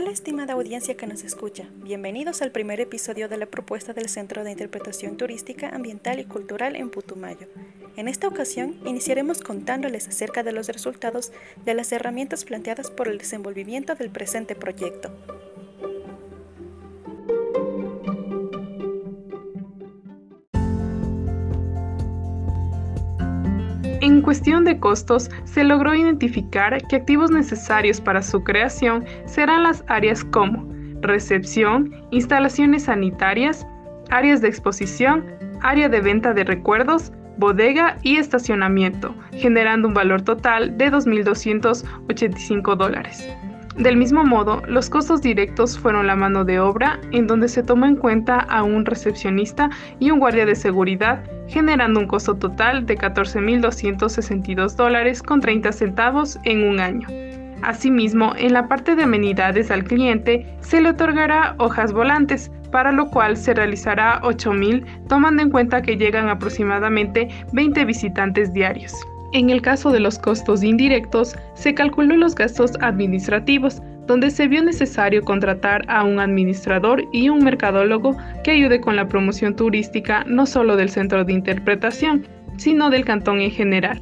Hola estimada audiencia que nos escucha, bienvenidos al primer episodio de la propuesta del Centro de Interpretación Turística, Ambiental y Cultural en Putumayo. En esta ocasión iniciaremos contándoles acerca de los resultados de las herramientas planteadas por el desenvolvimiento del presente proyecto. En cuestión de costos, se logró identificar que activos necesarios para su creación serán las áreas como recepción, instalaciones sanitarias, áreas de exposición, área de venta de recuerdos, bodega y estacionamiento, generando un valor total de 2.285 dólares. Del mismo modo, los costos directos fueron la mano de obra, en donde se tomó en cuenta a un recepcionista y un guardia de seguridad, generando un costo total de 14.262 dólares con 30 centavos en un año. Asimismo, en la parte de amenidades al cliente se le otorgará hojas volantes, para lo cual se realizará 8.000 tomando en cuenta que llegan aproximadamente 20 visitantes diarios. En el caso de los costos indirectos, se calculó los gastos administrativos, donde se vio necesario contratar a un administrador y un mercadólogo que ayude con la promoción turística no solo del centro de interpretación, sino del cantón en general.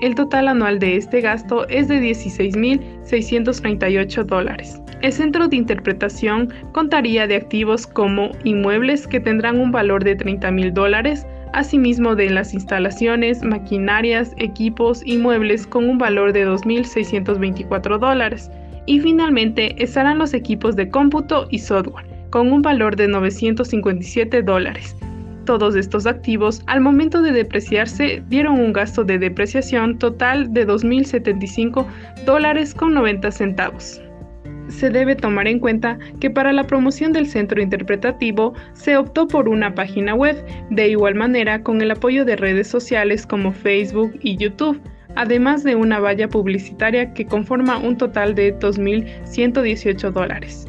El total anual de este gasto es de 16.638 dólares. El centro de interpretación contaría de activos como inmuebles que tendrán un valor de 30.000 dólares, asimismo de las instalaciones, maquinarias, equipos y muebles con un valor de 2.624 dólares. Y finalmente estarán los equipos de cómputo y software, con un valor de 957 dólares. Todos estos activos, al momento de depreciarse, dieron un gasto de depreciación total de 2.075 dólares con 90 centavos se debe tomar en cuenta que para la promoción del centro interpretativo se optó por una página web, de igual manera con el apoyo de redes sociales como Facebook y YouTube, además de una valla publicitaria que conforma un total de 2.118 dólares.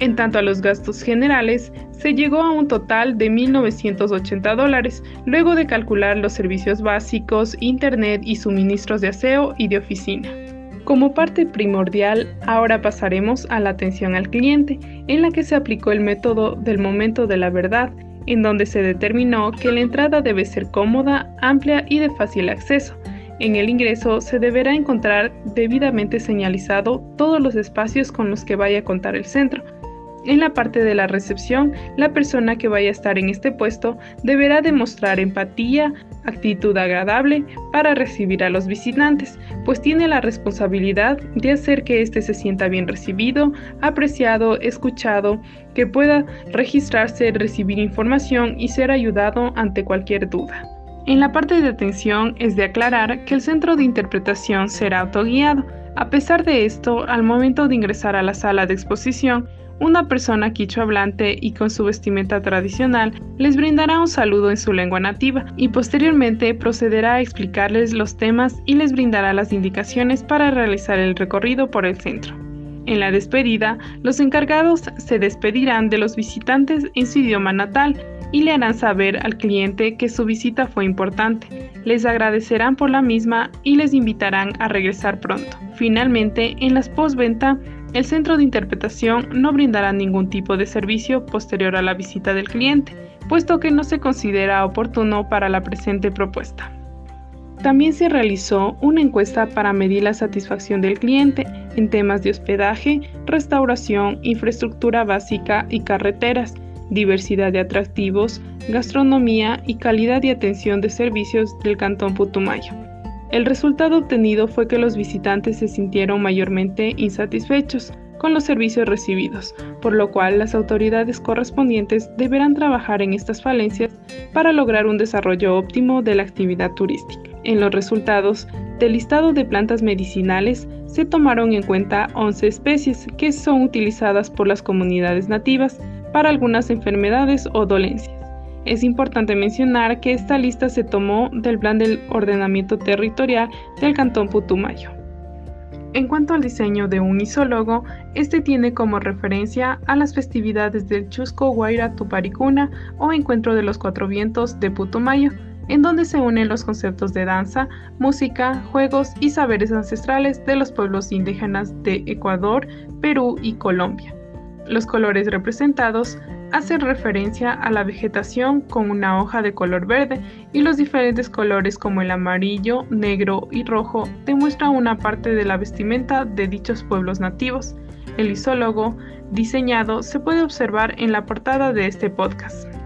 En tanto a los gastos generales, se llegó a un total de 1.980 dólares, luego de calcular los servicios básicos, internet y suministros de aseo y de oficina. Como parte primordial, ahora pasaremos a la atención al cliente, en la que se aplicó el método del momento de la verdad, en donde se determinó que la entrada debe ser cómoda, amplia y de fácil acceso. En el ingreso se deberá encontrar debidamente señalizado todos los espacios con los que vaya a contar el centro, en la parte de la recepción, la persona que vaya a estar en este puesto deberá demostrar empatía, actitud agradable para recibir a los visitantes, pues tiene la responsabilidad de hacer que éste se sienta bien recibido, apreciado, escuchado, que pueda registrarse, recibir información y ser ayudado ante cualquier duda. En la parte de atención es de aclarar que el centro de interpretación será autoguiado. A pesar de esto, al momento de ingresar a la sala de exposición, una persona quicho hablante y con su vestimenta tradicional les brindará un saludo en su lengua nativa y posteriormente procederá a explicarles los temas y les brindará las indicaciones para realizar el recorrido por el centro. En la despedida, los encargados se despedirán de los visitantes en su idioma natal y le harán saber al cliente que su visita fue importante. Les agradecerán por la misma y les invitarán a regresar pronto. Finalmente, en las postventa, el centro de interpretación no brindará ningún tipo de servicio posterior a la visita del cliente, puesto que no se considera oportuno para la presente propuesta. También se realizó una encuesta para medir la satisfacción del cliente en temas de hospedaje, restauración, infraestructura básica y carreteras, diversidad de atractivos, gastronomía y calidad de atención de servicios del Cantón Putumayo. El resultado obtenido fue que los visitantes se sintieron mayormente insatisfechos con los servicios recibidos, por lo cual las autoridades correspondientes deberán trabajar en estas falencias para lograr un desarrollo óptimo de la actividad turística. En los resultados del listado de plantas medicinales se tomaron en cuenta 11 especies que son utilizadas por las comunidades nativas para algunas enfermedades o dolencias. Es importante mencionar que esta lista se tomó del Plan del Ordenamiento Territorial del Cantón Putumayo. En cuanto al diseño de un isólogo, este tiene como referencia a las festividades del Chusco Guaira Tuparicuna o Encuentro de los Cuatro Vientos de Putumayo, en donde se unen los conceptos de danza, música, juegos y saberes ancestrales de los pueblos indígenas de Ecuador, Perú y Colombia. Los colores representados hacen referencia a la vegetación con una hoja de color verde y los diferentes colores como el amarillo, negro y rojo demuestran una parte de la vestimenta de dichos pueblos nativos. El isólogo diseñado se puede observar en la portada de este podcast.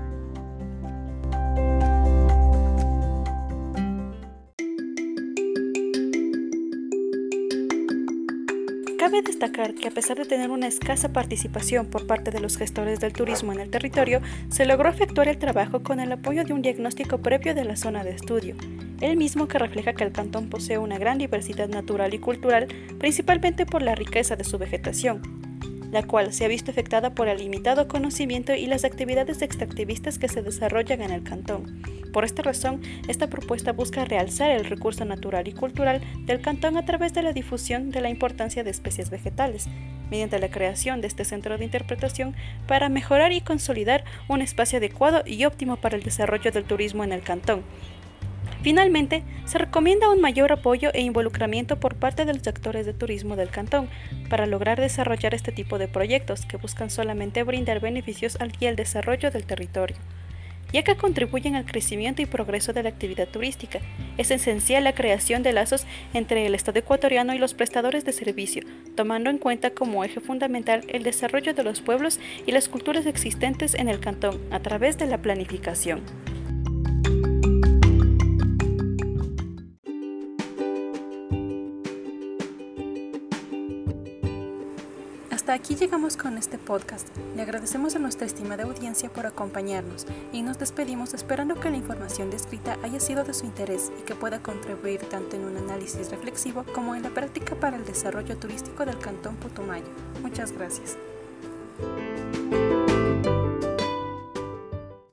Cabe destacar que a pesar de tener una escasa participación por parte de los gestores del turismo en el territorio, se logró efectuar el trabajo con el apoyo de un diagnóstico previo de la zona de estudio, el mismo que refleja que el cantón posee una gran diversidad natural y cultural, principalmente por la riqueza de su vegetación, la cual se ha visto afectada por el limitado conocimiento y las actividades extractivistas que se desarrollan en el cantón. Por esta razón, esta propuesta busca realzar el recurso natural y cultural del cantón a través de la difusión de la importancia de especies vegetales, mediante la creación de este centro de interpretación para mejorar y consolidar un espacio adecuado y óptimo para el desarrollo del turismo en el cantón, Finalmente, se recomienda un mayor apoyo e involucramiento por parte de los actores de turismo del cantón para lograr desarrollar este tipo de proyectos que buscan solamente brindar beneficios al y al desarrollo del territorio. Ya que contribuyen al crecimiento y progreso de la actividad turística, es esencial la creación de lazos entre el Estado ecuatoriano y los prestadores de servicio, tomando en cuenta como eje fundamental el desarrollo de los pueblos y las culturas existentes en el cantón a través de la planificación. Aquí llegamos con este podcast. Le agradecemos a nuestra estimada audiencia por acompañarnos y nos despedimos esperando que la información descrita haya sido de su interés y que pueda contribuir tanto en un análisis reflexivo como en la práctica para el desarrollo turístico del Cantón Putumayo. Muchas gracias.